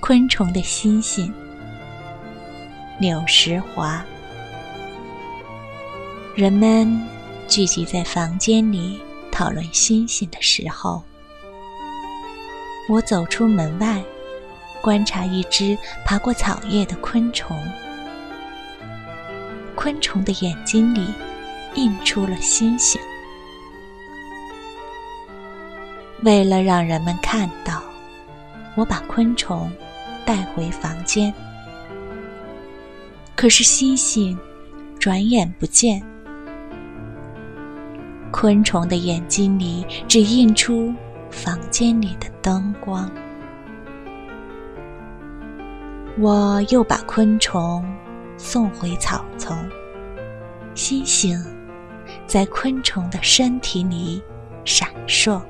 昆虫的星星。柳石华。人们聚集在房间里讨论星星的时候，我走出门外，观察一只爬过草叶的昆虫。昆虫的眼睛里映出了星星。为了让人们看到，我把昆虫带回房间。可是星星转眼不见。昆虫的眼睛里只映出房间里的灯光。我又把昆虫送回草丛，星星在昆虫的身体里闪烁。